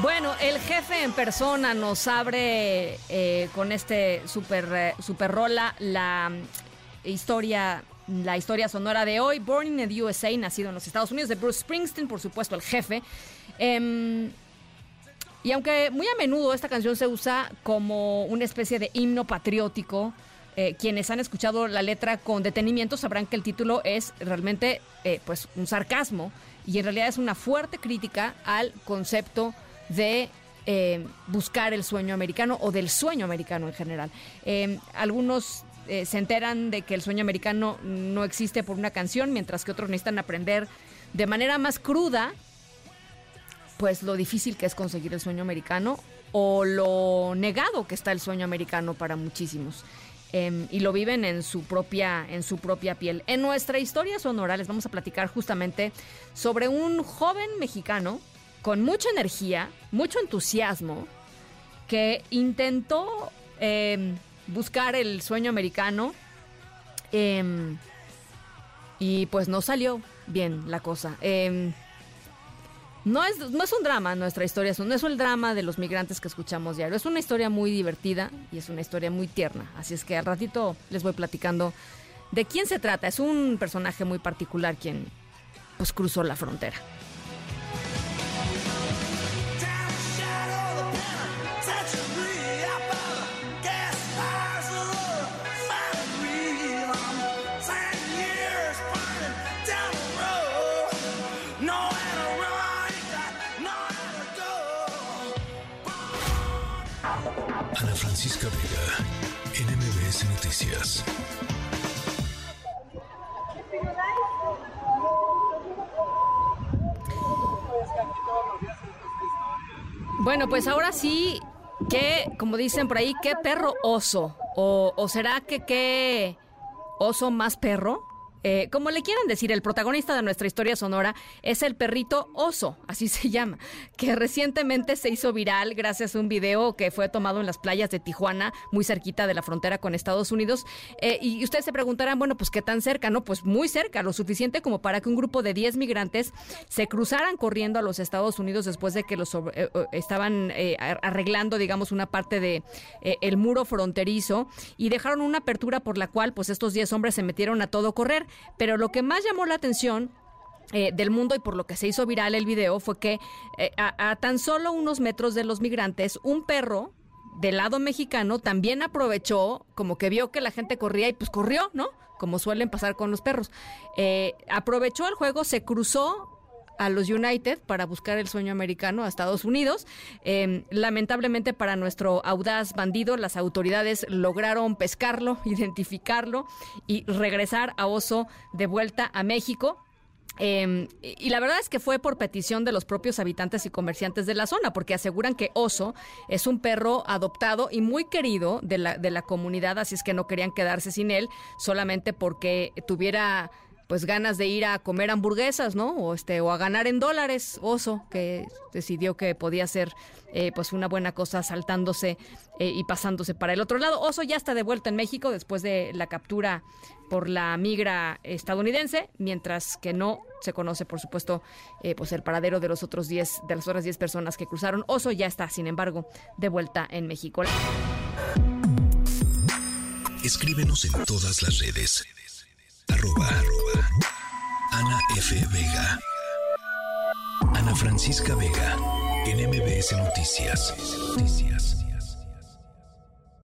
Bueno, el jefe en persona nos abre eh, con este super, eh, super rola la mm, historia la historia sonora de hoy, Born in the USA, nacido en los Estados Unidos, de Bruce Springsteen, por supuesto, el jefe. Em, y aunque muy a menudo esta canción se usa como una especie de himno patriótico, eh, quienes han escuchado la letra con detenimiento sabrán que el título es realmente pues un sarcasmo y en realidad es una fuerte crítica al concepto de eh, buscar el sueño americano o del sueño americano en general. Eh, algunos eh, se enteran de que el sueño americano no existe por una canción, mientras que otros necesitan aprender de manera más cruda, pues lo difícil que es conseguir el sueño americano o lo negado que está el sueño americano para muchísimos. y lo viven en su propia en su propia piel. En nuestra historia sonora les vamos a platicar justamente sobre un joven mexicano con mucha energía, mucho entusiasmo, que intentó em, buscar el sueño americano em, y pues no salió bien la cosa. Em, no, es, no es un drama nuestra historia, no es el drama de los migrantes que escuchamos diario, es una historia muy divertida y es una historia muy tierna. Así es que al ratito les voy platicando de quién se trata. Es un personaje muy particular quien pues cruzó la frontera. Francisca Vega, NMBS Noticias. Bueno, pues ahora sí, que, como dicen por ahí, qué perro oso. O, o será que qué oso más perro. Eh, como le quieran decir, el protagonista de nuestra historia sonora es el perrito oso, así se llama, que recientemente se hizo viral gracias a un video que fue tomado en las playas de Tijuana, muy cerquita de la frontera con Estados Unidos. Eh, y ustedes se preguntarán, bueno, pues qué tan cerca, ¿no? Pues muy cerca, lo suficiente como para que un grupo de 10 migrantes se cruzaran corriendo a los Estados Unidos después de que los eh, estaban arreglando, digamos, una parte de el muro fronterizo y dejaron una apertura por la cual, pues estos 10 hombres se metieron a todo correr. Pero lo que más llamó la atención eh, del mundo y por lo que se hizo viral el video fue que eh, a, tan solo unos metros de los migrantes, un perro del lado mexicano también aprovechó, como que vio que la gente corría y pues corrió, ¿no? Como suelen pasar con los perros. Eh, aprovechó el juego, se cruzó a los United para buscar el sueño americano a Estados Unidos. Em, lamentablemente para nuestro audaz bandido, las autoridades lograron pescarlo, identificarlo y regresar a Oso de vuelta a México. Em, y la verdad es que fue por petición de los propios habitantes y comerciantes de la zona, porque aseguran que Oso es un perro adoptado y muy querido de la, de la comunidad, así es que no querían quedarse sin él solamente porque tuviera pues ganas de ir a comer hamburguesas, ¿no? O este o a ganar en dólares, Oso, que decidió que podía ser eh, pues una buena cosa saltándose eh, y pasándose para el otro lado. Oso ya está de vuelta en México después de la captura por la migra estadounidense, mientras que no se conoce, por supuesto, eh, pues el paradero de los otros 10, de las otras 10 personas que cruzaron. Oso ya está, sin embargo, de vuelta en México. Escríbenos en todas las redes Arroba, Ana F. Vega. Ana Francisca Vega. En MBS Noticias. Noticias.